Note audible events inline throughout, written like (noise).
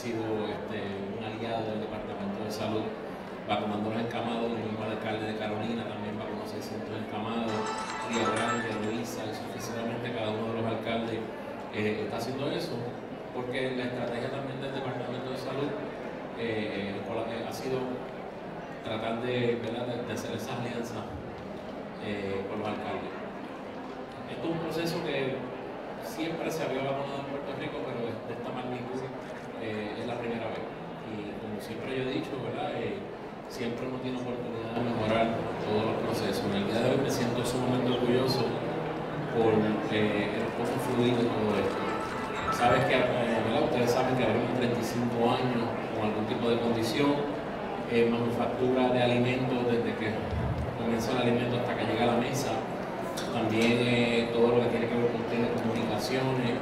Sido este, un aliado del Departamento de Salud, vacunando los encamados, el mismo alcalde de Carolina también vacunó 600 encamados, Río Grande, Luisa, y sucesivamente cada uno de los alcaldes eh, está haciendo eso, porque la estrategia también del Departamento de Salud eh, eh, ha sido tratar de, hacer esa alianza con los alcaldes. Esto es un proceso que siempre se había vacunado en Puerto Rico, pero de esta magnitud eh, es la primera vez. Y como siempre yo he dicho, ¿verdad? Eh, siempre uno tiene oportunidad de mejorar todos los procesos. En el día de hoy me siento sumamente orgulloso por eh, el poco fluido todo esto. Sabes que, ¿verdad? Ustedes saben que abrimos 35 años con algún tipo de condición, manufactura de alimentos desde que comienza el alimento hasta que llega a la mesa, también todo lo que tiene que ver con telecomunicaciones,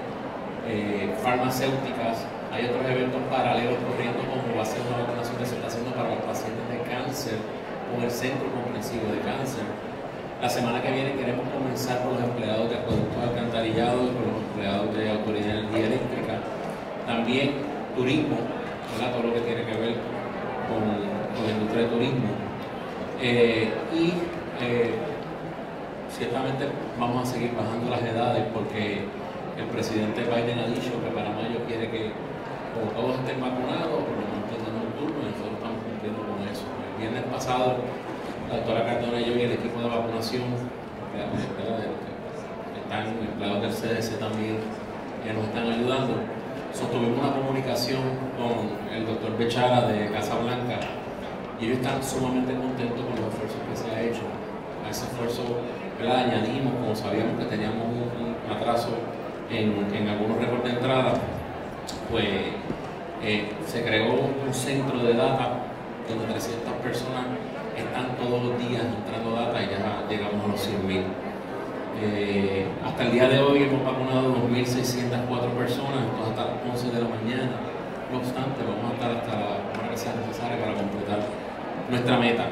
farmacéuticas, hay otros eventos paralelos corriendo como va a ser una vacunación que se está haciendo para los pacientes de cáncer con el Centro Comprensivo de Cáncer. La semana que viene queremos comenzar con los empleados de acueductos alcantarillados, con los empleados de Autoridad de Energía Eléctrica, también turismo, ¿verdad? todo lo que tiene que ver con, con la industria de turismo. Eh, y eh, ciertamente vamos a seguir bajando las edades porque el presidente Biden ha dicho que para mayo quiere que todos estén vacunados, por lo menos y nosotros estamos cumpliendo con eso. El viernes pasado, la doctora Cardona y yo y el equipo de vacunación, que están empleados del CDC también, que nos están ayudando, sostuvimos una comunicación con el doctor Bechara de Casa Blanca y ellos están sumamente contentos con los esfuerzos que se ha hecho. A ese esfuerzo ¿verdad? añadimos, como sabíamos que teníamos un, atraso en, en, algunos récords de entrada, pues eh, se creó un centro de data donde 300 personas están todos los días entrando data y ya llegamos a los 100.000. Eh, hasta el día de hoy hemos vacunado 2.604 personas, entonces hasta las 11 de la mañana. No obstante, vamos a estar hasta la hora que sea necesaria para completar nuestra meta.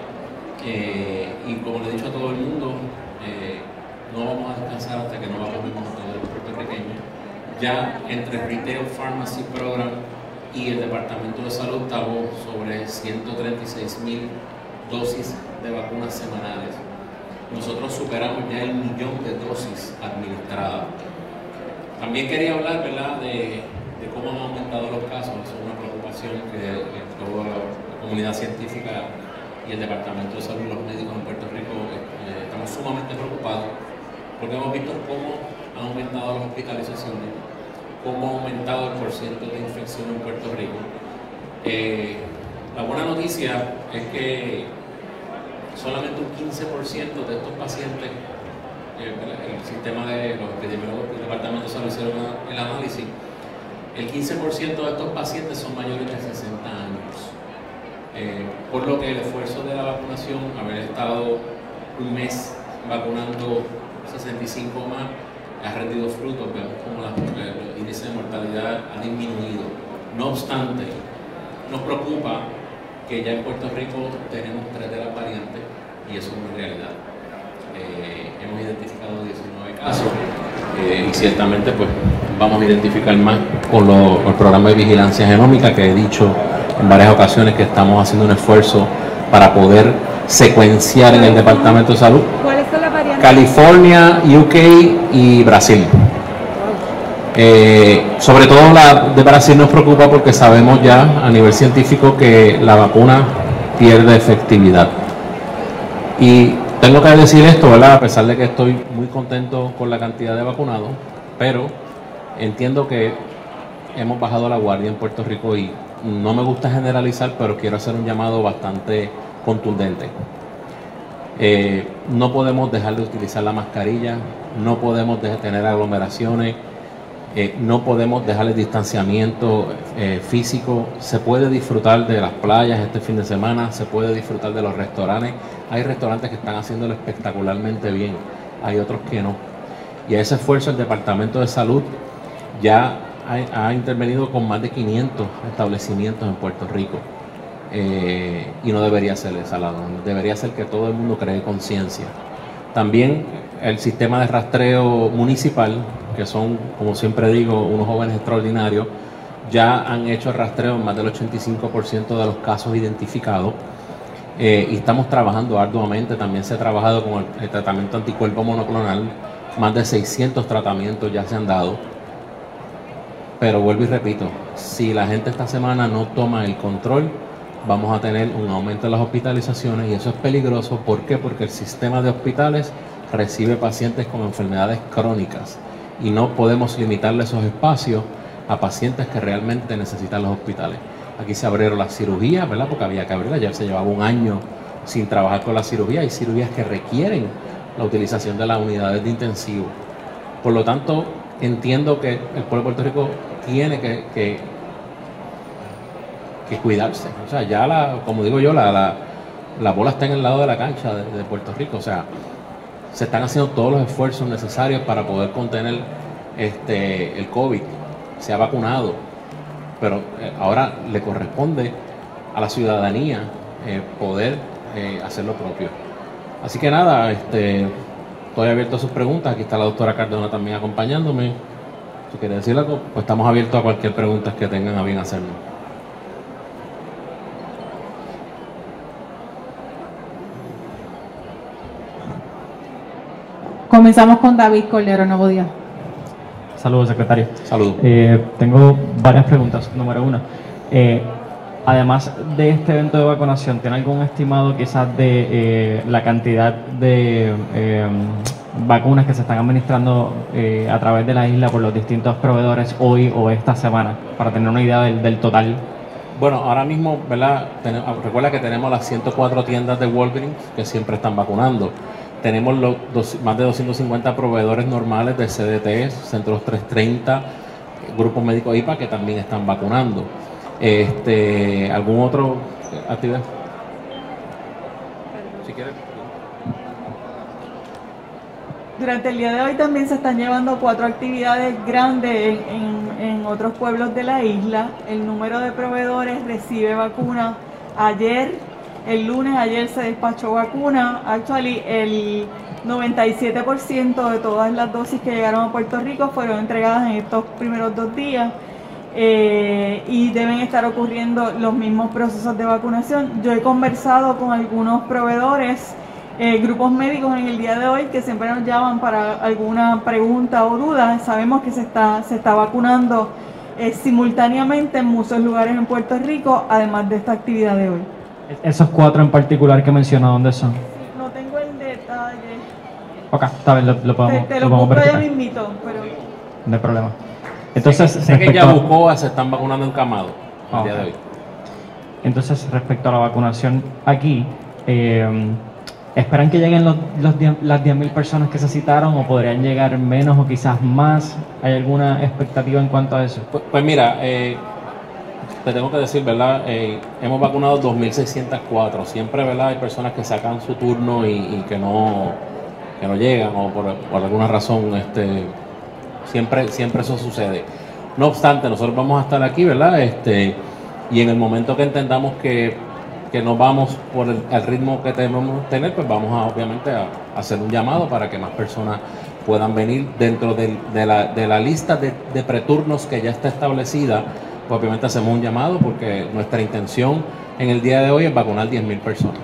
Eh, y como le he dicho a todo el mundo, no vamos a descansar hasta que no vacunemos a todos los puertorriqueños. Ya entre Retail Pharmacy Program y el Departamento de Salud estamos sobre 136 mil dosis de vacunas semanales. Nosotros superamos ya el millón de dosis administradas. También quería hablar. De, cómo han aumentado los casos, es una preocupación que, que toda la comunidad científica y el Departamento de Salud, los médicos en Puerto Rico, eh, estamos sumamente preocupados porque hemos visto cómo han aumentado las hospitalizaciones, cómo ha aumentado el porcentaje de infección en Puerto Rico. Eh, la buena noticia es que solamente un 15% de estos pacientes, eh, el sistema de los epidemiólogos del Departamento de hicieron el análisis, el 15% de estos pacientes son mayores de 60 años. Eh, por lo que el esfuerzo de la vacunación, haber estado un mes vacunando 65 más, ha rendido frutos, vemos como la, el índice de mortalidad ha disminuido. No obstante, nos preocupa que ya en Puerto Rico tenemos tres de las variantes y eso es una realidad. Eh, hemos identificado 19 caso eh, y ciertamente pues vamos a identificar más con el programa de vigilancia genómica que he dicho en varias ocasiones que estamos haciendo un esfuerzo para poder secuenciar en el Departamento de Salud. ¿Cuáles son? California, UK y Brasil. Eh, sobre todo la de Brasil nos preocupa porque sabemos ya a nivel científico que la vacuna pierde efectividad. Y tengo que decir esto, ¿verdad? A pesar de que estoy muy contento con la cantidad de vacunados, pero entiendo que hemos bajado la guardia en Puerto Rico y no me gusta generalizar, pero quiero hacer un llamado bastante contundente. Eh, no podemos dejar de utilizar la mascarilla, no podemos tener aglomeraciones, eh, no podemos dejar el distanciamiento eh, físico. Se puede disfrutar de las playas este fin de semana, se puede disfrutar de los restaurantes. Hay restaurantes que están haciéndolo espectacularmente bien, hay otros que no. Y a ese esfuerzo el Departamento de Salud ya ha, intervenido con más de 500 establecimientos en Puerto Rico. Eh, y no debería ser esa la debería ser que todo el mundo cree conciencia. También el sistema de rastreo municipal que son, como siempre digo, unos jóvenes extraordinarios, ya han hecho rastreo en más del 85% de los casos identificados. Eh, y estamos trabajando arduamente. También se ha trabajado con el, tratamiento anticuerpo monoclonal. Más de 600 tratamientos ya se han dado. Pero vuelvo y repito, si la gente esta semana no toma el control, vamos a tener un aumento de las hospitalizaciones y eso es peligroso. ¿Por qué? Porque el sistema de hospitales recibe pacientes con enfermedades crónicas y no podemos limitarle esos espacios a pacientes que realmente necesitan los hospitales. Aquí se abrieron las cirugías, ¿verdad? Porque había que abrirlas, ya se llevaba un año sin trabajar con la cirugía. Hay cirugías que requieren la utilización de las unidades de intensivo. Por lo tanto, entiendo que el pueblo de Puerto Rico tiene que, cuidarse. O sea, ya, la, como digo yo, la, la, bola está en el lado de la cancha de, de Puerto Rico. O sea, se están haciendo todos los esfuerzos necesarios para poder contener este, el COVID. Se ha vacunado, pero eh, ahora le corresponde a la ciudadanía eh, poder eh, hacer lo propio. Así que nada, este, estoy abierto a sus preguntas. Aquí está la doctora Cardona también acompañándome. Si quiere decir algo, pues estamos abiertos a cualquier pregunta que tengan a bien hacernos. Comenzamos con David Cordero, Nuevo Día. Saludos, secretario. Saludos. Eh, tengo varias preguntas. Número uno, eh, además de este evento de vacunación, ¿tiene algún estimado quizás de eh, la cantidad de vacunas que se están administrando a través de la isla por los distintos proveedores hoy o esta semana, para tener una idea del, del total? Bueno, ahora mismo, ¿verdad? recuerda que tenemos las 104 tiendas de Walgreens que siempre están vacunando. Tenemos los más de 250 proveedores normales de CDT, Centros 330, Grupo Médico IPA que también están vacunando. Este, ¿Algún otro actividad? Si quieres. Durante el día de hoy también se están llevando cuatro actividades grandes en, en, otros pueblos de la isla. El número de proveedores recibe vacuna ayer el lunes ayer se despachó vacuna. Actually, el 97% de todas las dosis que llegaron a Puerto Rico fueron entregadas en estos primeros dos días. Eh, y deben estar ocurriendo los mismos procesos de vacunación. Yo he conversado con algunos proveedores, eh, grupos médicos en el día de hoy que siempre nos llaman para alguna pregunta o duda. Sabemos que se está, se está vacunando eh, simultáneamente en muchos lugares en Puerto Rico, además de esta actividad de hoy. Esos cuatro en particular que mencionó, ¿dónde son? No tengo el detalle. Ok, está bien, lo, podemos Te, lo, lo podemos ya mismito, pero... No hay problema. Entonces, sé, que ya buscó, se están vacunando en Camado el día de hoy. Entonces, respecto a la vacunación aquí, eh, ¿esperan que lleguen los, los las 10.000 personas que se citaron o podrían llegar menos o quizás más? ¿Hay alguna expectativa en cuanto a eso? Pues, pues mira, eh, te tengo que decir, ¿verdad? Eh, hemos vacunado 2.604. Siempre, ¿verdad? Hay personas que sacan su turno y, que, no, que no llegan o por, alguna razón, este, siempre, siempre eso sucede. No obstante, nosotros vamos a estar aquí, ¿verdad? Este, y en el momento que entendamos que, que no vamos por el, ritmo que debemos tener, pues vamos a, obviamente a, hacer un llamado para que más personas puedan venir dentro de, la, de la, lista de, de, preturnos que ya está establecida. Pues obviamente hacemos un llamado porque nuestra intención en el día de hoy es vacunar 10.000 personas.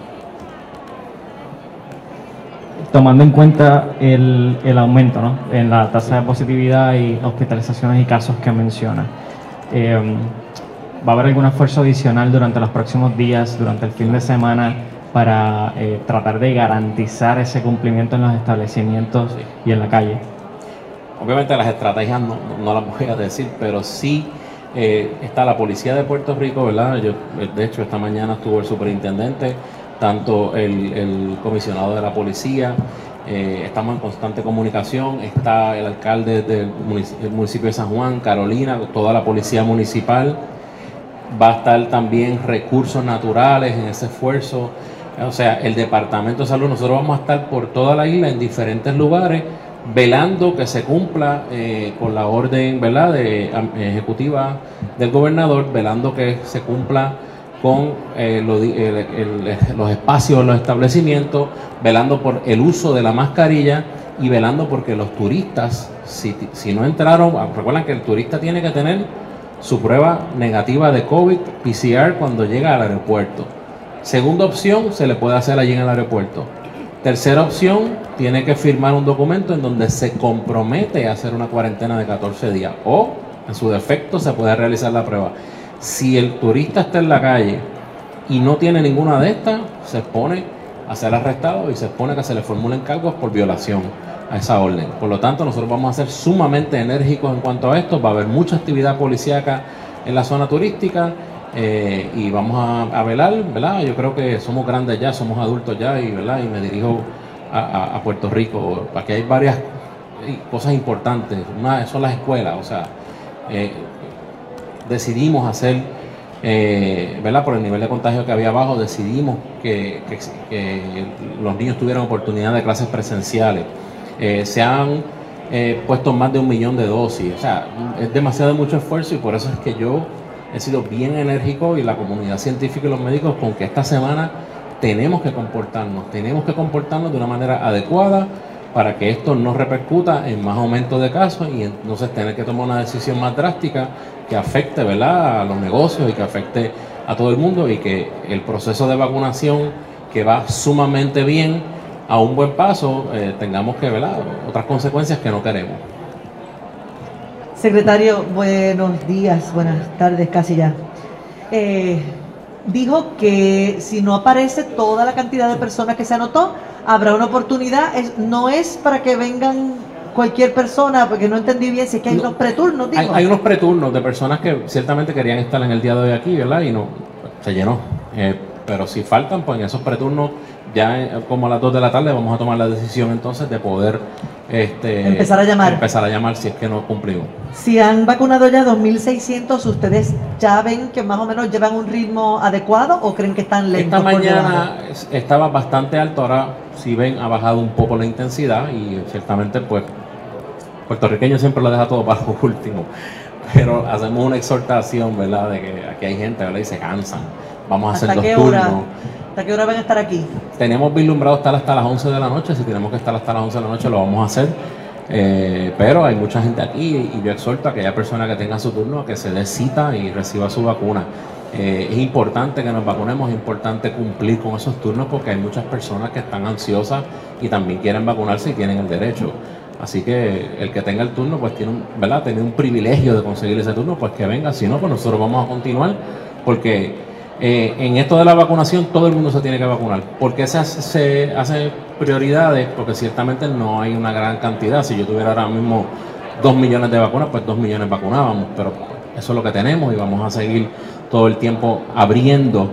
Tomando en cuenta el, el aumento ¿no? en la tasa de positividad y hospitalizaciones y casos que menciona, eh, ¿va a haber algún esfuerzo adicional durante los próximos días, durante el fin de semana? para eh, tratar de garantizar ese cumplimiento en los establecimientos y en la calle? Obviamente las estrategias no, no las voy a decir, pero sí eh, está la policía de Puerto Rico, ¿verdad? Yo, de hecho, esta mañana estuvo el superintendente, tanto el, comisionado de la policía, eh, estamos en constante comunicación, está el alcalde del municipio de San Juan, Carolina, toda la policía municipal, va a estar también recursos naturales en ese esfuerzo, o sea, el Departamento de Salud, nosotros vamos a estar por toda la isla en diferentes lugares velando que se cumpla eh, con la orden ¿verdad? De, ejecutiva del gobernador, velando que se cumpla con eh, los espacios, los establecimientos, velando por el uso de la mascarilla y velando porque los turistas, si, si no entraron, ah, recuerdan que el turista tiene que tener su prueba negativa de COVID PCR cuando llega al aeropuerto. Segunda opción, se le puede hacer allí en el aeropuerto. Tercera opción, tiene que firmar un documento en donde se compromete a hacer una cuarentena de 14 días o, en su defecto, se puede realizar la prueba. Si el turista está en la calle y no tiene ninguna de estas, se expone a ser arrestado y se expone a que se le formulen cargos por violación a esa orden. Por lo tanto, nosotros vamos a ser sumamente enérgicos en cuanto a esto. Va a haber mucha actividad policíaca en la zona turística eh, y vamos a, velar, ¿verdad? Yo creo que somos grandes ya, somos adultos ya y, ¿verdad? Y me dirijo a, Puerto Rico. Aquí hay varias cosas importantes. Una son las escuelas, o sea, eh, decidimos hacer, eh, ¿verdad? Por el nivel de contagio que había abajo, decidimos que, los niños tuvieran oportunidad de clases presenciales. se han puesto más de un millón de dosis, o sea, es demasiado mucho esfuerzo y por eso es que yo he sido bien enérgico y la comunidad científica y los médicos con que esta semana tenemos que comportarnos, tenemos que comportarnos de una manera adecuada para que esto no repercuta en más aumento de casos y entonces tener que tomar una decisión más drástica que afecte ¿verdad? a los negocios y que afecte a todo el mundo y que el proceso de vacunación que va sumamente bien a un buen paso eh, tengamos que ver otras consecuencias que no queremos. Secretario, buenos días, buenas tardes, casi ya. Eh, dijo que si no aparece toda la cantidad de personas que se anotó, habrá una oportunidad. no es para que vengan cualquier persona, porque no entendí bien si es que hay unos preturnos. Hay, unos preturnos de personas que ciertamente querían estar en el día de hoy aquí, ¿verdad? Y no, se llenó. Eh, pero si faltan, pues en esos preturnos ya eh, como a las 2 de la tarde vamos a tomar la decisión entonces de poder este, empezar a llamar. Empezar a llamar si es que no cumplimos. Si han vacunado ya 2.600, ¿ustedes ya ven que más o menos llevan un ritmo adecuado o creen que están lentos? Esta mañana estaba bastante alto, ahora si ven ha bajado un poco la intensidad y ciertamente pues puertorriqueño siempre lo deja todo para lo (laughs) último. Pero hacemos una exhortación, ¿verdad? De que aquí hay gente, ¿verdad? Y se cansan. Vamos a hacer los turnos. ¿Hasta qué hora van a estar aquí? Tenemos vislumbrado estar hasta las 11 de la noche. Si tenemos que estar hasta las 11 de la noche, lo vamos a hacer. Eh, pero hay mucha gente aquí y yo exhorto a aquella persona que tenga su turno a que se dé cita y reciba su vacuna. Eh, es importante que nos vacunemos, es importante cumplir con esos turnos porque hay muchas personas que están ansiosas y también quieren vacunarse y tienen el derecho. Así que el que tenga el turno, pues tiene un, ¿verdad? Tiene un privilegio de conseguir ese turno, pues que venga. Si no, pues nosotros vamos a continuar porque eh, en esto de la vacunación todo el mundo se tiene que vacunar. ¿Por qué se hace, prioridades? Porque ciertamente no hay una gran cantidad. Si yo tuviera ahora mismo dos millones de vacunas, pues dos millones vacunábamos. Pero eso es lo que tenemos y vamos a seguir todo el tiempo abriendo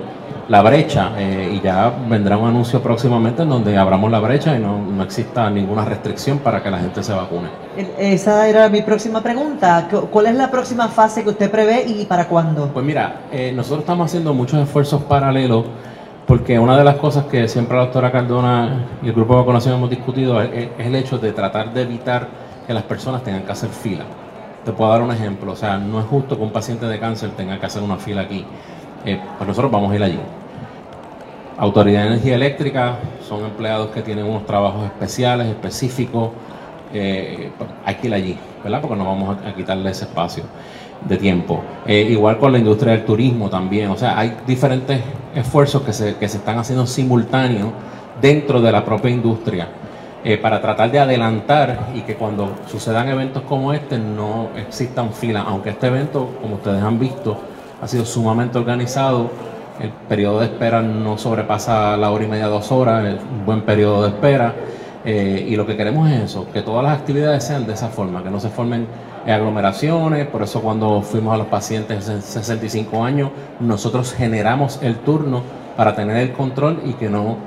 la brecha eh, y ya vendrá un anuncio próximamente en donde abramos la brecha y no, no, exista ninguna restricción para que la gente se vacune. Esa era mi próxima pregunta. ¿Cuál es la próxima fase que usted prevé y para cuándo? Pues mira, eh, nosotros estamos haciendo muchos esfuerzos paralelos porque una de las cosas que siempre la doctora Cardona y el grupo de vacunación hemos discutido es, el hecho de tratar de evitar que las personas tengan que hacer fila. Te puedo dar un ejemplo, o sea, no es justo que un paciente de cáncer tenga que hacer una fila aquí. Eh, pues nosotros vamos a ir allí. Autoridad de Energía Eléctrica son empleados que tienen unos trabajos especiales, específicos, eh, hay que ir allí, ¿verdad? Porque no vamos a, quitarle ese espacio de tiempo. Eh, igual con la industria del turismo también, o sea, hay diferentes esfuerzos que se, que se están haciendo simultáneos dentro de la propia industria eh, para tratar de adelantar y que cuando sucedan eventos como este no existan filas, aunque este evento, como ustedes han visto, ha sido sumamente organizado, el periodo de espera no sobrepasa la hora y media, dos horas, es un buen periodo de espera. Eh, y lo que queremos es eso, que todas las actividades sean de esa forma, que no se formen aglomeraciones, por eso cuando fuimos a los pacientes de 65 años, nosotros generamos el turno para tener el control y que no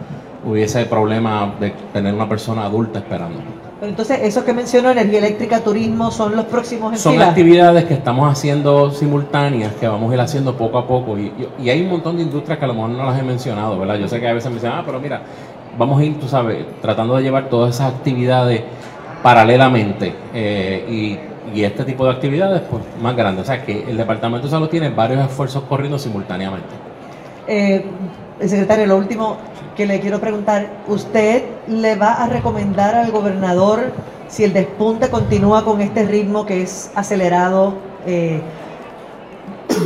hubiese problema de tener una persona adulta esperando. Entonces, eso que mencionó, energía eléctrica, turismo, son los próximos en Son actividades que estamos haciendo simultáneas, que vamos a ir haciendo poco a poco. Y, y, hay un montón de industrias que a lo mejor no las he mencionado, ¿verdad? Yo sé que a veces me dicen, ah, pero mira, vamos a ir, tú sabes, tratando de llevar todas esas actividades paralelamente. Eh, y y este tipo de actividades pues más grandes. O sea que el Departamento de Salud tiene varios esfuerzos corriendo simultáneamente. Eh, secretario, lo último que le quiero preguntar, ¿usted le va a recomendar al gobernador si el despunte continúa con este ritmo que es acelerado? Eh,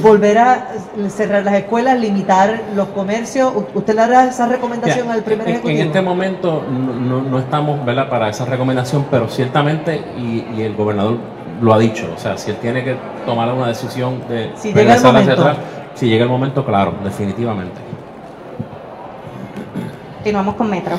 volver a cerrar las escuelas, limitar los comercios. ¿Usted le hará esa recomendación al primer ejecutivo? En este momento no, estamos ¿verdad? para esa recomendación, pero ciertamente, y, el gobernador lo ha dicho, o sea, si él tiene que tomar una decisión de si llega el momento. atrás, si llega el momento, claro, definitivamente. Continuamos con Metro.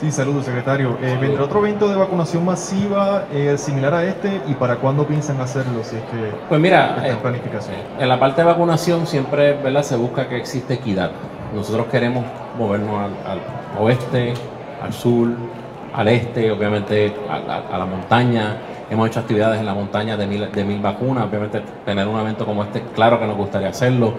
Sí, saludos, secretario. Eh, ¿Vendrá otro evento de vacunación masiva eh, similar a este y para cuándo piensan hacerlo? Si es que pues mira, en eh, planificación. en la parte de vacunación siempre ¿verdad? se busca que existe equidad. Nosotros queremos movernos al, oeste, al sur, al este, obviamente a, la montaña. Hemos hecho actividades en la montaña de mil, de mil vacunas. Obviamente tener un evento como este, claro que nos gustaría hacerlo.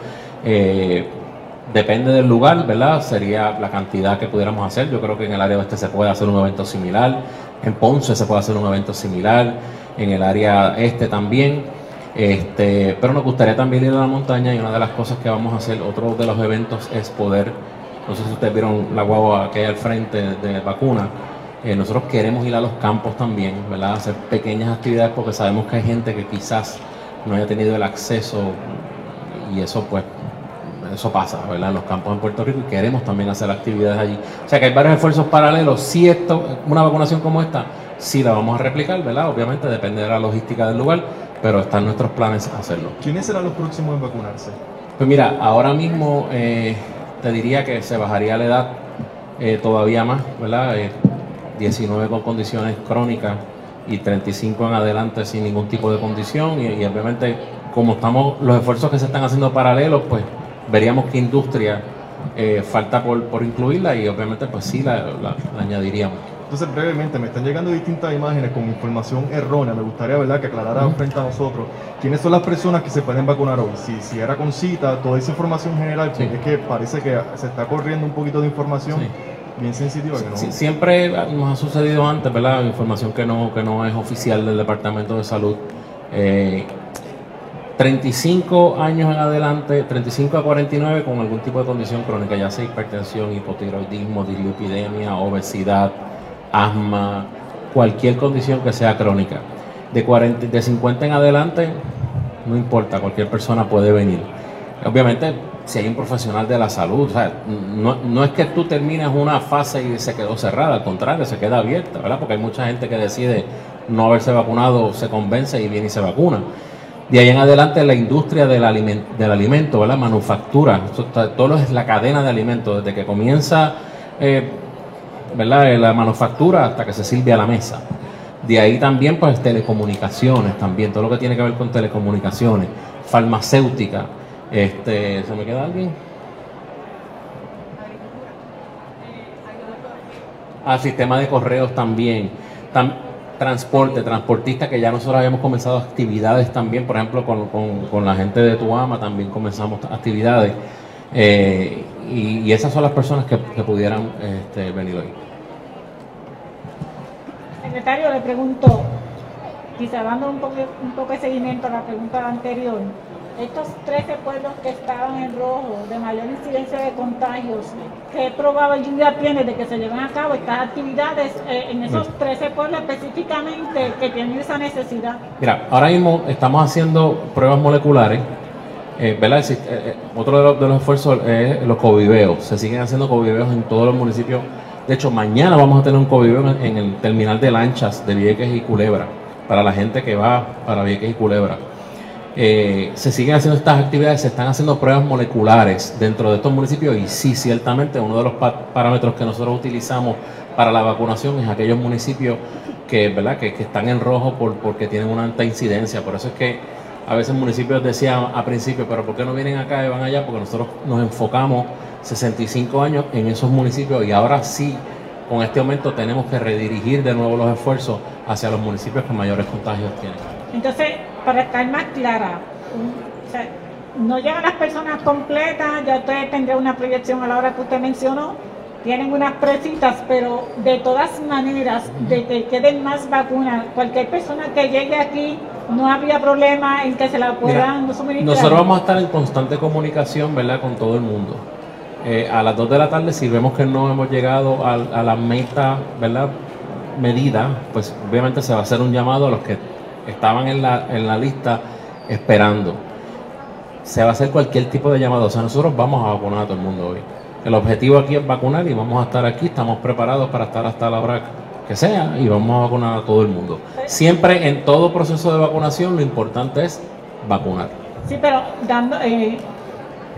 Depende del lugar, ¿verdad? Sería la cantidad que pudiéramos hacer. Yo creo que en el área oeste se puede hacer un evento similar, en Ponce se puede hacer un evento similar, en el área este también. Este, pero nos gustaría también ir a la montaña y una de las cosas que vamos a hacer, otro de los eventos es poder, no sé si ustedes vieron la guagua que hay al frente de vacuna, eh, nosotros queremos ir a los campos también, ¿verdad? Hacer pequeñas actividades porque sabemos que hay gente que quizás no haya tenido el acceso y eso pues eso pasa, ¿verdad? En los campos en Puerto Rico y queremos también hacer actividades allí. O sea que hay varios esfuerzos paralelos. Si esto, una vacunación como esta, sí la vamos a replicar, ¿verdad? Obviamente depende de la logística del lugar, pero están nuestros planes hacerlo. ¿Quiénes serán los próximos en vacunarse? Pues mira, ahora mismo eh, te diría que se bajaría la edad eh, todavía más, ¿verdad? 19 eh, con condiciones crónicas y 35 en adelante sin ningún tipo de condición y, y obviamente como estamos los esfuerzos que se están haciendo paralelos, pues veríamos qué industria eh, falta por, por, incluirla y obviamente pues sí la, añadiríamos. Entonces brevemente, me están llegando distintas imágenes con información errónea. Me gustaría ¿verdad? que aclarara frente a nosotros quiénes son las personas que se pueden vacunar hoy. Si, si era con cita, toda esa información general, porque es que parece que se está corriendo un poquito de información. bien sensitiva. No... siempre nos ha sucedido antes, ¿verdad? Información que no, que no es oficial del Departamento de Salud. Eh, 35 años en adelante, 35 a 49 con algún tipo de condición crónica, ya sea hipertensión, hipotiroidismo, dislipidemia, obesidad, asma, cualquier condición que sea crónica. De, 40, de 50 en adelante, no importa, cualquier persona puede venir. Obviamente, si hay un profesional de la salud, no, no, es que tú termines una fase y se quedó cerrada, al contrario, se queda abierta, ¿verdad? Porque hay mucha gente que decide no haberse vacunado, se convence y viene y se vacuna. De ahí en adelante la industria del, del alimento, la manufactura, todo es la cadena de alimentos, desde que comienza eh, ¿verdad? la manufactura hasta que se sirve a la mesa. De ahí también pues telecomunicaciones, también todo lo que tiene que ver con telecomunicaciones, farmacéutica. Este, ¿Se me queda alguien? Ah, sistema de correos también transporte, transportista, que ya nosotros habíamos comenzado actividades también, por ejemplo, con, la gente de Tuama también comenzamos actividades. Eh, y, esas son las personas que, pudieran este, venir hoy. Secretario, le pregunto, quizá dando un poco, un poco de seguimiento a la pregunta anterior, estos 13 pueblos que estaban en rojo de mayor incidencia de contagios, ¿qué probabilidad tiene de que se lleven a cabo estas actividades eh, en esos 13 pueblos específicamente que tienen esa necesidad? Mira, ahora mismo estamos haciendo pruebas moleculares. Eh, ¿verdad? Eh, eh, otro de los, de los esfuerzos es los coviveos. Se siguen haciendo coviveos en todos los municipios. De hecho, mañana vamos a tener un coviveo en, en el terminal de lanchas de Vieques y Culebra, para la gente que va para Vieques y Culebra. Eh, se siguen haciendo estas actividades, se están haciendo pruebas moleculares dentro de estos municipios y sí, ciertamente uno de los pa- parámetros que nosotros utilizamos para la vacunación es aquellos municipios que, ¿verdad? que están en rojo por, porque tienen una alta incidencia. Por eso es que a veces municipios decían a principio, pero ¿por qué no vienen acá y van allá? Porque nosotros nos enfocamos 65 años en esos municipios y ahora sí, con este aumento tenemos que redirigir de nuevo los esfuerzos hacia los municipios que mayores contagios tienen. Entonces, para estar más clara, o sea, no llegan las personas completas, ya usted tendrá una proyección a la hora que usted mencionó, tienen unas presitas, pero de todas maneras, de que queden más vacunas, cualquier persona que llegue aquí, no habría problema en que se la puedan suministrar. Nosotros vamos a estar en constante comunicación, ¿verdad?, con todo el mundo. Eh, a las 2 de la tarde, si vemos que no hemos llegado al- a, la meta, ¿verdad?, medida, pues obviamente se va a hacer un llamado a los que estaban en la, en la lista esperando. Se va a hacer cualquier tipo de llamado. O sea, nosotros vamos a vacunar a todo el mundo hoy. El objetivo aquí es vacunar y vamos a estar aquí, estamos preparados para estar hasta la hora que sea y vamos a vacunar a todo el mundo. Siempre en todo proceso de vacunación lo importante es vacunar. Sí, pero dando, eh,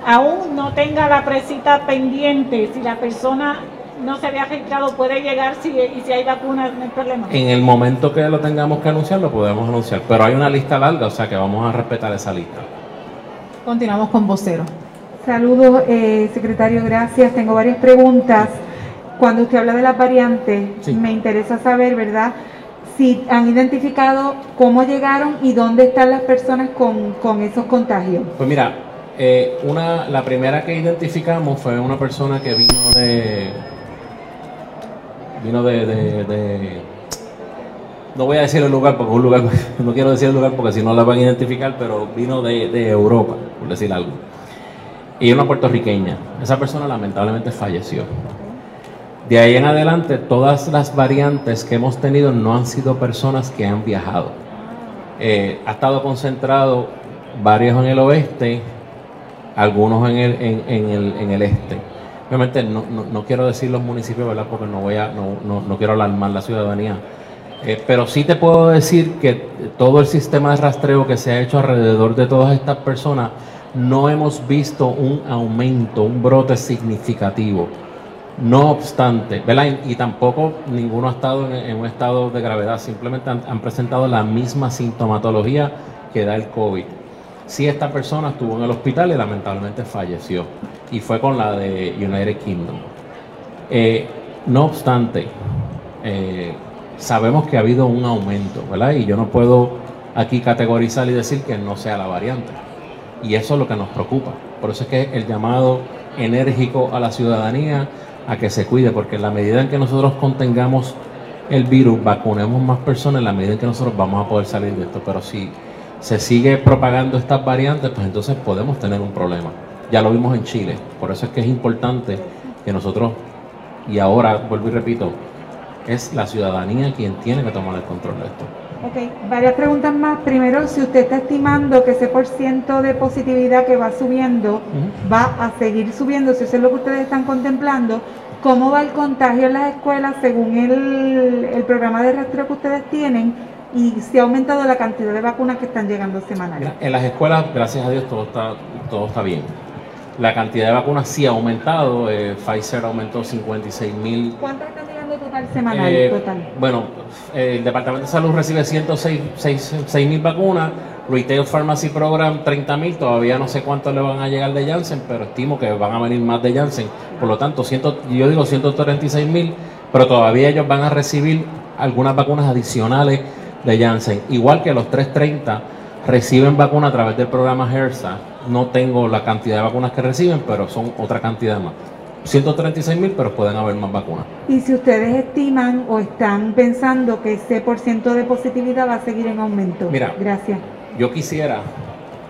aún no tenga la presita pendiente, si la persona no se había registrado, puede llegar si, y si hay vacunas, no hay problema. En el momento que lo tengamos que anunciar, lo podemos anunciar, pero hay una lista larga, o sea que vamos a respetar esa lista. Continuamos con vocero. Saludos, eh, secretario, gracias. Tengo varias preguntas. Cuando usted habla de las variantes, Sí. me interesa saber, ¿verdad? Si han identificado cómo llegaron y dónde están las personas con, con esos contagios. Pues mira, eh, una, la primera que identificamos fue una persona que vino de. Vino de. de- no voy a decir el lugar porque un lugar, (laughs) no quiero decir el lugar porque si no la van a identificar, pero vino de, de Europa, por decir algo. Y una puertorriqueña. Esa persona lamentablemente falleció. De ahí en adelante, todas las variantes que hemos tenido no han sido personas que han viajado. Eh, ha estado concentrado varios en el oeste, algunos en el, en, en el, en el este. Obviamente no, no, no quiero decir los municipios, ¿verdad? Porque no voy a, no, no, no quiero alarmar la ciudadanía. Eh, pero sí te puedo decir que todo el sistema de rastreo que se ha hecho alrededor de todas estas personas, no hemos visto un aumento, un brote significativo. No obstante, ¿verdad? Y, tampoco ninguno ha estado en, un estado de gravedad, simplemente han presentado la misma sintomatología que da el COVID. Sí, esta persona estuvo en el hospital y lamentablemente falleció. Y fue con la de United Kingdom. Eh, no obstante, eh, sabemos que ha habido un aumento, ¿verdad? Y yo no puedo aquí categorizar y decir que no sea la variante. Y eso es lo que nos preocupa. Por eso es que el llamado enérgico a la ciudadanía a que se cuide, porque en la medida en que nosotros contengamos el virus, vacunemos más personas, en la medida en que nosotros vamos a poder salir de esto. Pero si se sigue propagando estas variantes, pues entonces podemos tener un problema. Ya lo vimos en Chile. Por eso es que es importante que nosotros, y ahora vuelvo y repito, es la ciudadanía quien tiene que tomar el control de esto. Ok, varias preguntas más. Primero, si usted está estimando que ese por ciento de positividad que va subiendo va a seguir subiendo, si eso es lo que ustedes están contemplando, ¿cómo va el contagio en las escuelas según el, el programa de rastreo que ustedes tienen? Y si ha aumentado la cantidad de vacunas que están llegando semanalmente. En las escuelas, gracias a Dios, todo está, todo está bien. La cantidad de vacunas sí ha aumentado. eh, Pfizer aumentó 56 mil. ¿Cuántas están llegando total semanal? Eh, total? Bueno, eh, el Departamento de Salud recibe 106 mil vacunas. Retail Pharmacy Program 30 mil. Todavía no sé cuántos le van a llegar de Janssen, pero estimo que van a venir más de Janssen. Por lo tanto, 100 yo digo 136 mil, pero todavía ellos van a recibir algunas vacunas adicionales de Janssen. Igual que los 330 reciben vacuna a través del programa HERSA. No tengo la cantidad de vacunas que reciben, pero son otra cantidad más. 136 mil, pero pueden haber más vacunas. Y si ustedes estiman o están pensando que ese por ciento de positividad va a seguir en aumento. Mira. Gracias. Yo quisiera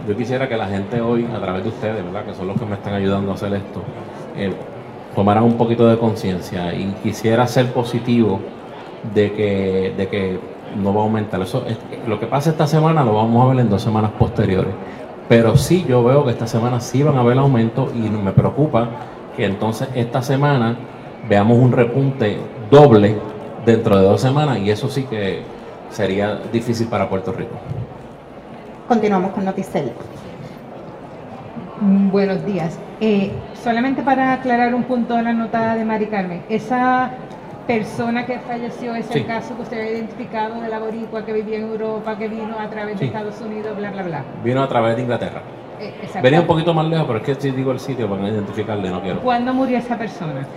yo quisiera que la gente hoy, a través de ustedes, ¿verdad? que son los que me están ayudando a hacer esto, eh, tomaran un poquito de conciencia y quisiera ser positivo de que, de que no va a aumentar. Eso, es- lo que pasa esta semana lo vamos a ver en dos semanas posteriores. Pero sí, yo veo que esta semana sí van a haber aumento y me preocupa que entonces esta semana veamos un repunte doble dentro de dos semanas y eso sí que sería difícil para Puerto Rico. Continuamos con Noticel. Mm, Buenos días. Eh, solamente para aclarar un punto de la nota de Mari Carmen, esa persona que falleció es Sí. el caso que usted había identificado de la boricua que vivía en Europa, que vino a través Sí. de Estados Unidos, bla, bla, bla. Vino a través de Inglaterra. Eh. Venía un poquito más lejos, pero es que si digo el sitio para no identificarle, no quiero. ¿Cuándo murió esa persona?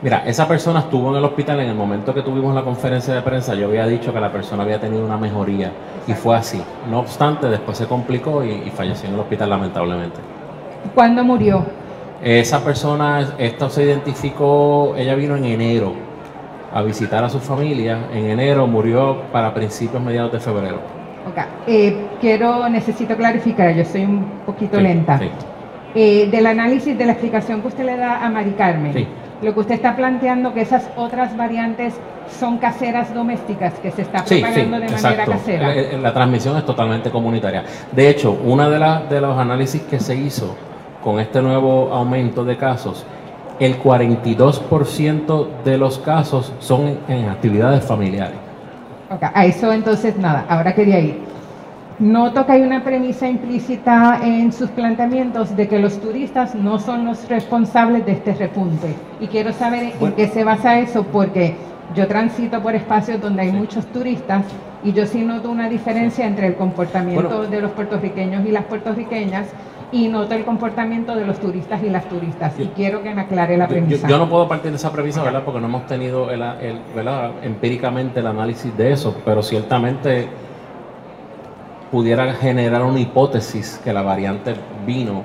Mira, esa persona estuvo en el hospital en el momento que tuvimos la conferencia de prensa. Yo había dicho que la persona había tenido una mejoría y fue así. No obstante, después se complicó y, y falleció en el hospital lamentablemente. ¿Cuándo murió? Esa persona, esto se identificó, ella vino en enero a visitar a su familia. En enero murió para principios mediados de febrero. Ok. Eh, quiero, necesito clarificar, yo soy un poquito Sí, lenta. sí. Eh, del análisis, de la explicación que usted le da a Mari Carmen, Sí. lo que usted está planteando que esas otras variantes son caseras domésticas, que se está propagando de manera exacto. casera. La, la transmisión es totalmente comunitaria. De hecho, uno de, de los análisis que se hizo con este nuevo aumento de casos, el 42% de los casos son en, en actividades familiares. Ok, A eso entonces nada, ahora quería ir. Noto que hay una premisa implícita en sus planteamientos de que los turistas no son los responsables de este repunte. Y quiero saber en qué se basa eso, porque yo transito por espacios donde hay muchos turistas y yo sí noto una diferencia entre el comportamiento Bueno. de los puertorriqueños y las puertorriqueñas y noto el comportamiento de los turistas y las turistas. Y quiero que me aclare la yo- premisa. yo no puedo partir de esa premisa, ¿verdad? Porque no hemos tenido el, el- ¿verdad? empíricamente el análisis de eso, pero ciertamente pudiera generar una hipótesis que la variante vino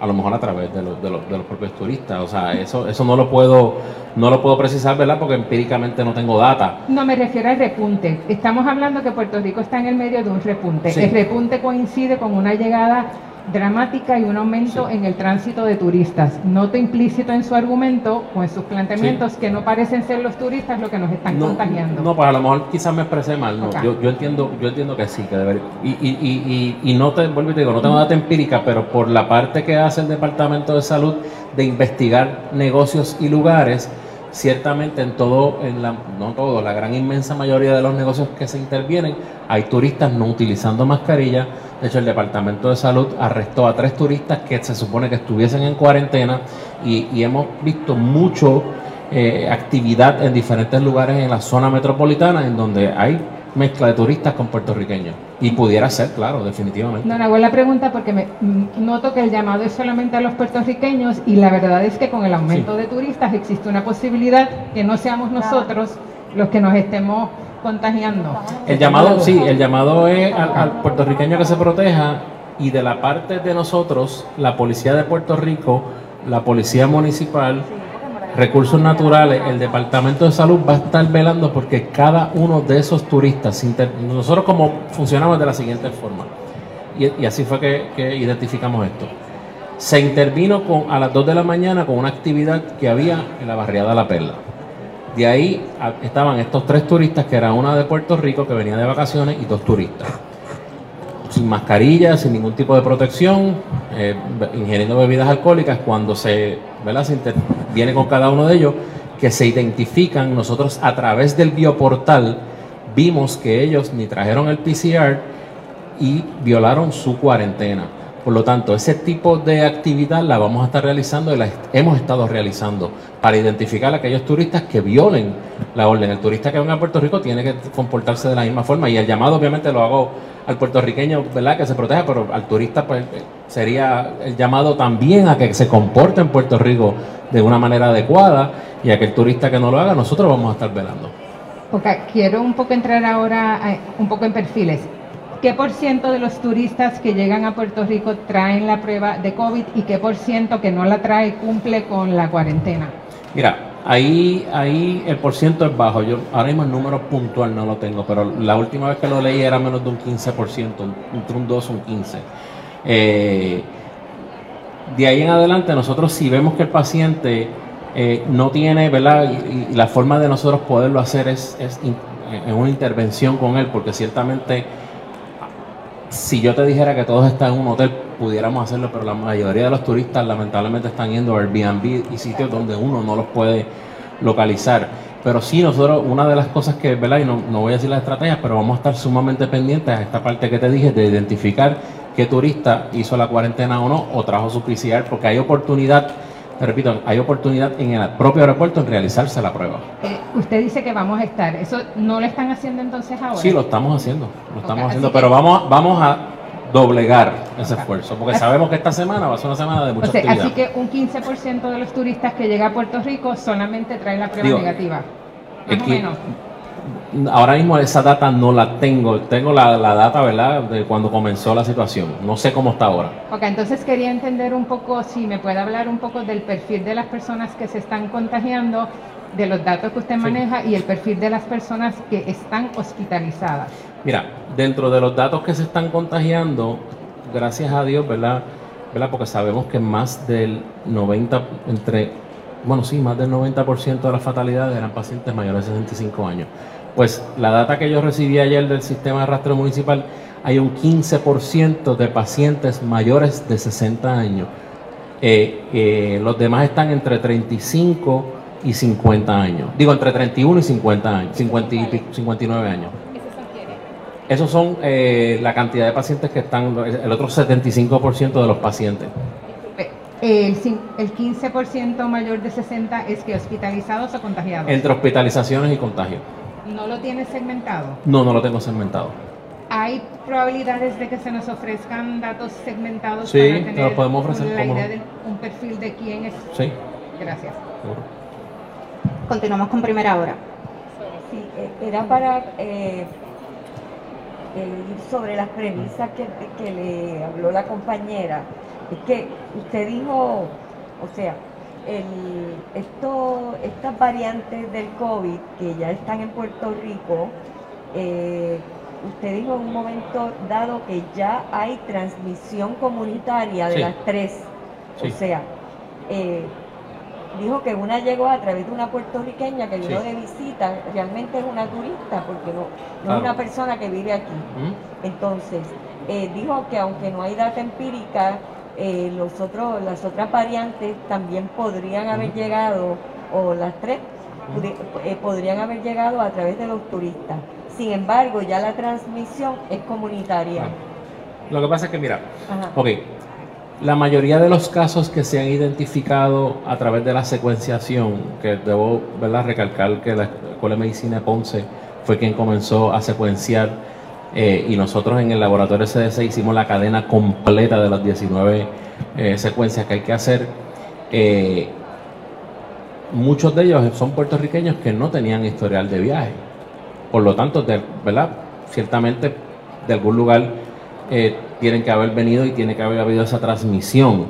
a lo mejor a través de los, de los, de los propios turistas. O sea, eso, eso no lo puedo, no lo puedo precisar, ¿verdad? Porque empíricamente no tengo data. No me refiero al repunte. Estamos hablando que Puerto Rico está en el medio de un repunte. Sí. El repunte coincide con una llegada dramática y un aumento en el tránsito de turistas. Noto implícito en su argumento o en sus planteamientos que no parecen ser los turistas los que nos están No, contagiando. no, pues a lo mejor quizás me expresé mal. No, yo, yo entiendo, yo entiendo que sí, que debería. Y, y, y, y, y no te vuelvo y te digo, no tengo data empírica, pero por la parte que hace el Departamento de Salud de investigar negocios y lugares, ciertamente en todo, en la, no todo, la gran inmensa mayoría de los negocios que se intervienen, hay turistas no utilizando mascarilla. De hecho, el Departamento de Salud arrestó a tres turistas que se supone que estuviesen en cuarentena y, y hemos visto mucho eh, actividad en diferentes lugares en la zona metropolitana en donde hay mezcla de turistas con puertorriqueños. Y pudiera ser, claro, definitivamente. No, no hago la pregunta porque me, mm, noto que el llamado es solamente a los puertorriqueños y la verdad es que con el aumento de turistas existe una posibilidad que no seamos nosotros los que nos estemos contagiando. El llamado, sí, el llamado es al, puertorriqueño que se proteja y de la parte de nosotros, la Policía de Puerto Rico, la Policía Municipal, Recursos Naturales, el Departamento de Salud va a estar velando porque cada uno de esos turistas, nosotros como funcionamos de la siguiente forma, y, así fue que, que identificamos esto. Se intervino con, a las 2 de la mañana con una actividad que había en la barriada La Perla. De ahí estaban estos tres turistas, que era una de Puerto Rico que venía de vacaciones y dos turistas. Sin mascarilla, sin ningún tipo de protección, eh, ingiriendo bebidas alcohólicas, cuando se, ¿verdad? se interviene con cada uno de ellos, que se identifican, nosotros a través del bioportal vimos que ellos ni trajeron el PCR y violaron su cuarentena. Por lo tanto, ese tipo de actividad la vamos a estar realizando y la hemos estado realizando para identificar a aquellos turistas que violen la orden. El turista que venga a Puerto Rico tiene que comportarse de la misma forma y el llamado obviamente lo hago al puertorriqueño, ¿verdad? Que se proteja, pero al turista pues, eh, sería el llamado también a que se comporte en Puerto Rico de una manera adecuada y a que el turista que no lo haga, nosotros vamos a estar velando. Ok, quiero un poco entrar ahora eh, un poco en perfiles. ¿Qué por ciento de los turistas que llegan a Puerto Rico traen la prueba de COVID y qué por ciento que no la trae cumple con la cuarentena? Mira, ahí, ahí el porciento es bajo. Yo ahora mismo el número puntual no lo tengo, pero la última vez que lo leí era menos de un 15%, entre un 2 o un 15. Eh, de ahí en adelante, nosotros si vemos que el paciente eh, no tiene, ¿verdad? Y, y la forma de nosotros poderlo hacer es, es en una intervención con él, porque ciertamente si yo te dijera que todos están en un hotel, pudiéramos hacerlo, pero la mayoría de los turistas lamentablemente están yendo a Airbnb y sitios donde uno no los puede localizar. Pero sí, nosotros, una de las cosas que, ¿verdad? Y no, no voy a decir las estrategias, pero vamos a estar sumamente pendientes a esta parte que te dije de identificar qué turista hizo la cuarentena o no, o trajo su PCR, porque hay oportunidad, repito, hay oportunidad en el propio aeropuerto en realizarse la prueba. Eh, usted dice que vamos a estar. ¿Eso no lo están haciendo entonces ahora? Sí, lo estamos haciendo, lo estamos haciendo, que- pero vamos, a- vamos a doblegar ese esfuerzo, porque sabemos que esta semana va a ser una semana de mucha O sea, actividad. así que un 15% de los turistas que llega a Puerto Rico solamente trae la prueba Digo, negativa. Más o menos. Ahora mismo esa data no la tengo, tengo la, la data, ¿verdad?, de cuando comenzó la situación, no sé cómo está ahora. Ok, entonces quería entender un poco, si me puede hablar un poco del perfil de las personas que se están contagiando, de los datos que usted Sí. maneja y el perfil de las personas que están hospitalizadas. Mira, dentro de los datos que se están contagiando, gracias a Dios, ¿verdad? ¿verdad? Porque sabemos que más del 90, entre, bueno, sí, más del 90% de las fatalidades eran pacientes mayores de 65 años. Pues la data que yo recibí ayer del sistema de rastreo municipal, hay un 15% de pacientes mayores de 60 años. Eh, eh, los demás están entre 35 y 50 años. Digo, entre 31 y 50 años, 50 y pico- 59 años. Esos son eh, la cantidad de pacientes que están, el otro 75% de los pacientes. El, el 15% mayor de 60 es que hospitalizados o contagiados. Entre hospitalizaciones y contagios. ¿No lo tiene segmentado? No, no lo tengo segmentado. ¿Hay probabilidades de que se nos ofrezcan datos segmentados Sí, para te tener los podemos ofrecer, la idea de un perfil de quién es? Sí, Gracias. seguro. Continuamos con primera hora. Sí, eh, era para eh, eh, ir sobre las premisas que, que le habló la compañera. Es que usted dijo, o sea, el, esto, estas variantes del COVID que ya están en Puerto Rico, eh, usted dijo en un momento dado que ya hay transmisión comunitaria de Sí. las tres. Sí. O sea, eh, dijo que una llegó a través de una puertorriqueña que vino Sí. de visita, realmente es una turista porque no, no Claro. es una persona que vive aquí. ¿Mm? Entonces, eh, dijo que aunque no hay data empírica, eh, los otros, las otras variantes también podrían haber llegado, o las tres, eh, podrían haber llegado a través de los turistas. Sin embargo, ya la transmisión es comunitaria. Lo que pasa es que, mira, Ajá. ok, la mayoría de los casos que se han identificado a través de la secuenciación, que debo ¿verdad? recalcar que la Escuela de Medicina de Ponce fue quien comenzó a secuenciar eh, y nosotros en el laboratorio CDC hicimos la cadena completa de las 19 eh, secuencias que hay que hacer. Eh, muchos de ellos son puertorriqueños que no tenían historial de viaje. Por lo tanto, ¿verdad? Ciertamente de algún lugar tienen que haber venido y tiene que haber habido esa transmisión.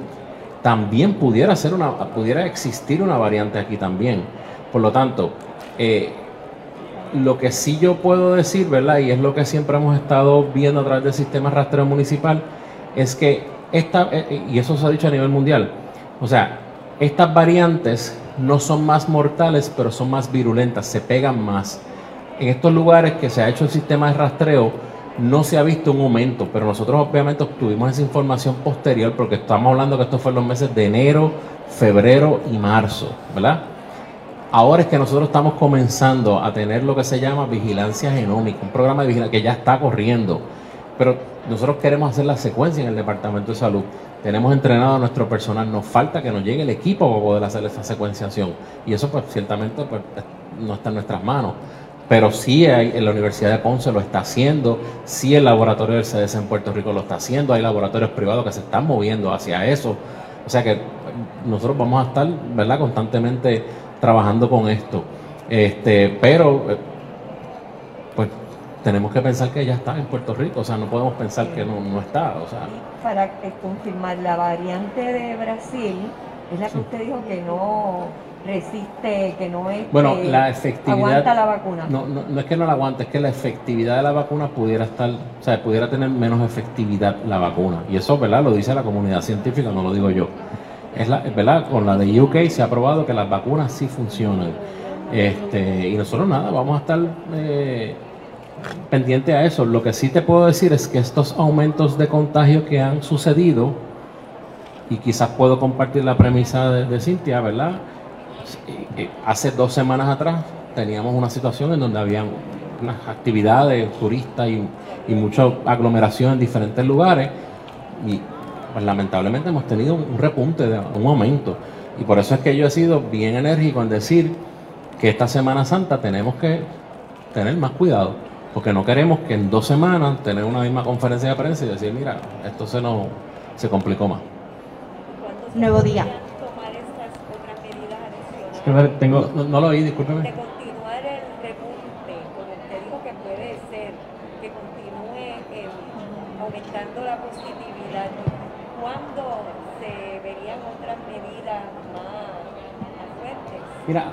También pudiera ser una, pudiera existir una variante aquí también. Por lo tanto, lo que sí yo puedo decir, ¿verdad? Y es lo que siempre hemos estado viendo a través del sistema rastreo municipal, es que esta, eh, y eso se ha dicho a nivel mundial, o sea, estas variantes no son más mortales, pero son más virulentas, se pegan más. En estos lugares que se ha hecho el sistema de rastreo, no se ha visto un aumento, pero nosotros obviamente obtuvimos esa información posterior porque estamos hablando que esto fue en los meses de enero, febrero y marzo, ¿verdad? Ahora es que nosotros estamos comenzando a tener lo que se llama vigilancia genómica, un programa de vigilancia que ya está corriendo, pero nosotros queremos hacer la secuencia en el Departamento de Salud. Tenemos entrenado a nuestro personal, nos falta que nos llegue el equipo para poder hacer esa secuenciación y eso pues ciertamente pues, no está en nuestras manos. Pero sí hay, en la Universidad de Ponce lo está haciendo, sí el laboratorio del CDC en Puerto Rico lo está haciendo, hay laboratorios privados que se están moviendo hacia eso. O sea que nosotros vamos a estar, ¿verdad?, constantemente trabajando con esto. Este, pero eh, pues tenemos que pensar que ya está en Puerto Rico, o sea, no podemos pensar que no, no está, o sea, Para eh, confirmar la variante de Brasil, es la que usted dijo que no resiste, que no es Bueno, que la efectividad. aguanta la vacuna. No, no, no es que no la aguante, es que la efectividad de la vacuna pudiera estar, o sea, pudiera tener menos efectividad la vacuna. Y eso, ¿verdad? Lo dice la comunidad científica, no lo digo yo. Es la, ¿verdad? Con la de UK se ha probado que las vacunas sí funcionan. Este, y nosotros nada, vamos a estar eh, pendiente a eso. Lo que sí te puedo decir es que estos aumentos de contagio que han sucedido, y quizás puedo compartir la premisa de, de Cintia, ¿verdad? Eh, eh, Hace dos semanas atrás teníamos una situación en donde habían unas actividades turistas y, y mucha aglomeración en diferentes lugares y pues lamentablemente hemos tenido un repunte, de, un aumento. Y por eso es que yo he sido bien enérgico en decir que esta Semana Santa tenemos que tener más cuidado, porque no queremos que en dos semanas tener una misma conferencia de prensa y decir, mira, esto se nos se complicó más. Nuevo día. No lo oí, discúlpeme. de continuar el repunte, como usted dijo que puede ser, que continúe eh, aumentando la positividad, ¿cuándo se verían otras medidas más, más fuertes? Mira,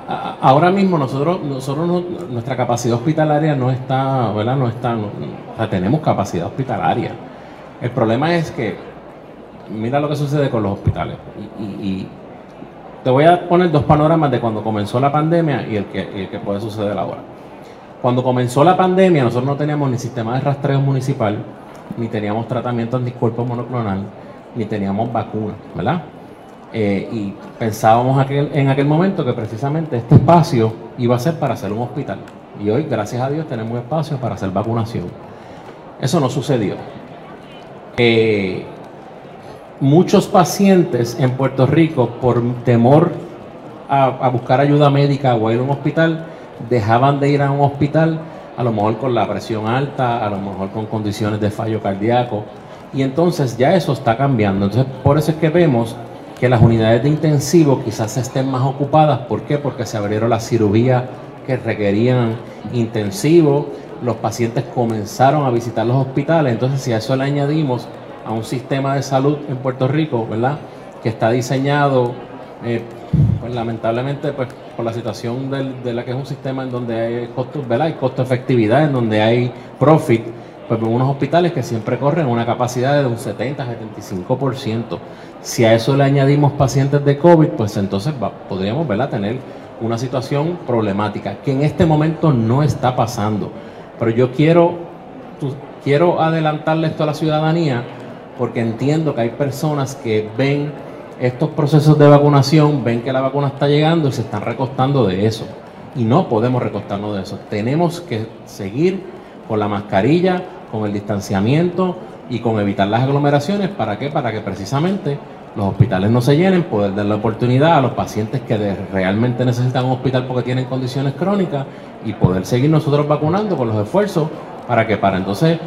ahora mismo nosotros, nosotros no- nuestra capacidad hospitalaria no está, ¿verdad? No está, o sea, tenemos capacidad hospitalaria. El problema es que, mira lo que sucede con los hospitales. Y, y- te voy a poner dos panoramas de cuando comenzó la pandemia y el que, el que puede suceder ahora. Cuando comenzó la pandemia, nosotros no teníamos ni sistema de rastreo municipal, ni teníamos tratamiento anticuerpos monoclonal, ni teníamos vacunas, ¿verdad? Eh, y pensábamos en aquel momento que precisamente este espacio iba a ser para hacer un hospital. Y hoy, gracias a Dios, tenemos espacio para hacer vacunación. Eso no sucedió. Eh, muchos pacientes en Puerto Rico, por temor a, a buscar ayuda médica o a ir a un hospital, dejaban de ir a un hospital, a lo mejor con la presión alta, a lo mejor con condiciones de fallo cardíaco. Y entonces ya eso está cambiando. Entonces, por eso es que vemos que las unidades de intensivo quizás estén más ocupadas. ¿Por qué? Porque se abrieron las cirugías que requerían intensivo, los pacientes comenzaron a visitar los hospitales. Entonces, si a eso le añadimos a un sistema de salud en Puerto Rico, ¿verdad? Que está diseñado, eh, pues lamentablemente, pues por la situación del- de la que es un sistema en donde hay costo, ¿verdad? Hay costo efectividad, en donde hay profit, pues unos hospitales que siempre corren una capacidad de un 70-75%. Si a eso le añadimos pacientes de COVID, pues entonces podríamos ¿verdad? tener una situación problemática que en este momento no está pasando. Pero yo quiero, quiero adelantarle esto a la ciudadanía porque entiendo que hay personas que ven estos procesos de vacunación, ven que la vacuna está llegando y se están recostando de eso. Y no podemos recostarnos de eso. Tenemos que seguir con la mascarilla, con el distanciamiento y con evitar las aglomeraciones. ¿Para qué? Para que precisamente los hospitales no se llenen, poder dar la oportunidad a los pacientes que realmente necesitan un hospital porque tienen condiciones crónicas y poder seguir nosotros vacunando con los esfuerzos para que para entonces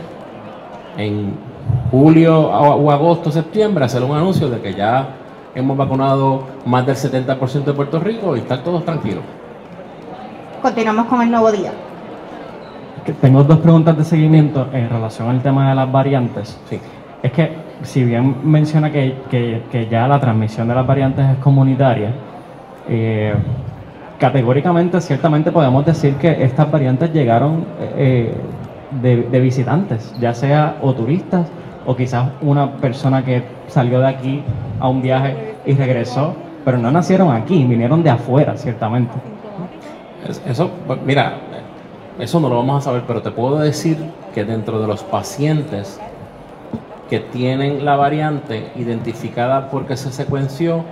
en julio o agosto, septiembre, hacer un anuncio de que ya hemos vacunado más del 70% de Puerto Rico y estar todos tranquilos. Continuamos con el nuevo día. Tengo dos preguntas de seguimiento en relación al tema de las variantes. Sí. Es que, si bien menciona que, que- que ya la transmisión de las variantes es comunitaria, eh, categóricamente, ciertamente podemos decir que estas variantes llegaron eh, de, de visitantes, ya sea o turistas o quizás una persona que salió de aquí a un viaje y regresó, pero no nacieron aquí, vinieron de afuera, ciertamente. Es- Eso, pues, mira, eso no lo vamos a saber, pero te puedo decir que dentro de los pacientes que tienen la variante identificada porque se secuenció,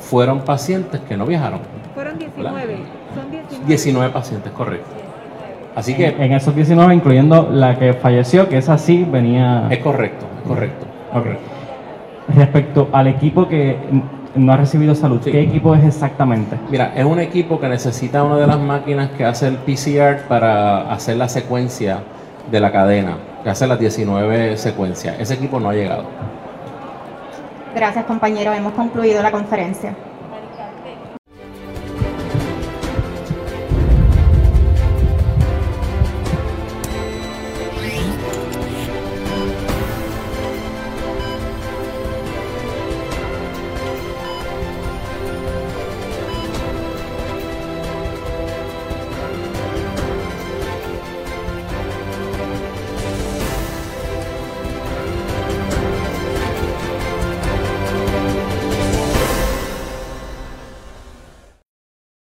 fueron pacientes que no viajaron. Fueron 19. Son 19. 19 pacientes, correcto. Así que En esos 19, incluyendo la que falleció, que esa sí venía... es correcto, es correcto. Respecto al equipo que no ha recibido salud, Sí. ¿qué equipo es exactamente? Mira, es un equipo que necesita una de las máquinas que hace el PCR para hacer la secuencia de la cadena, que hace las 19 secuencias. Ese equipo no ha llegado. Gracias, compañero. Hemos concluido la conferencia.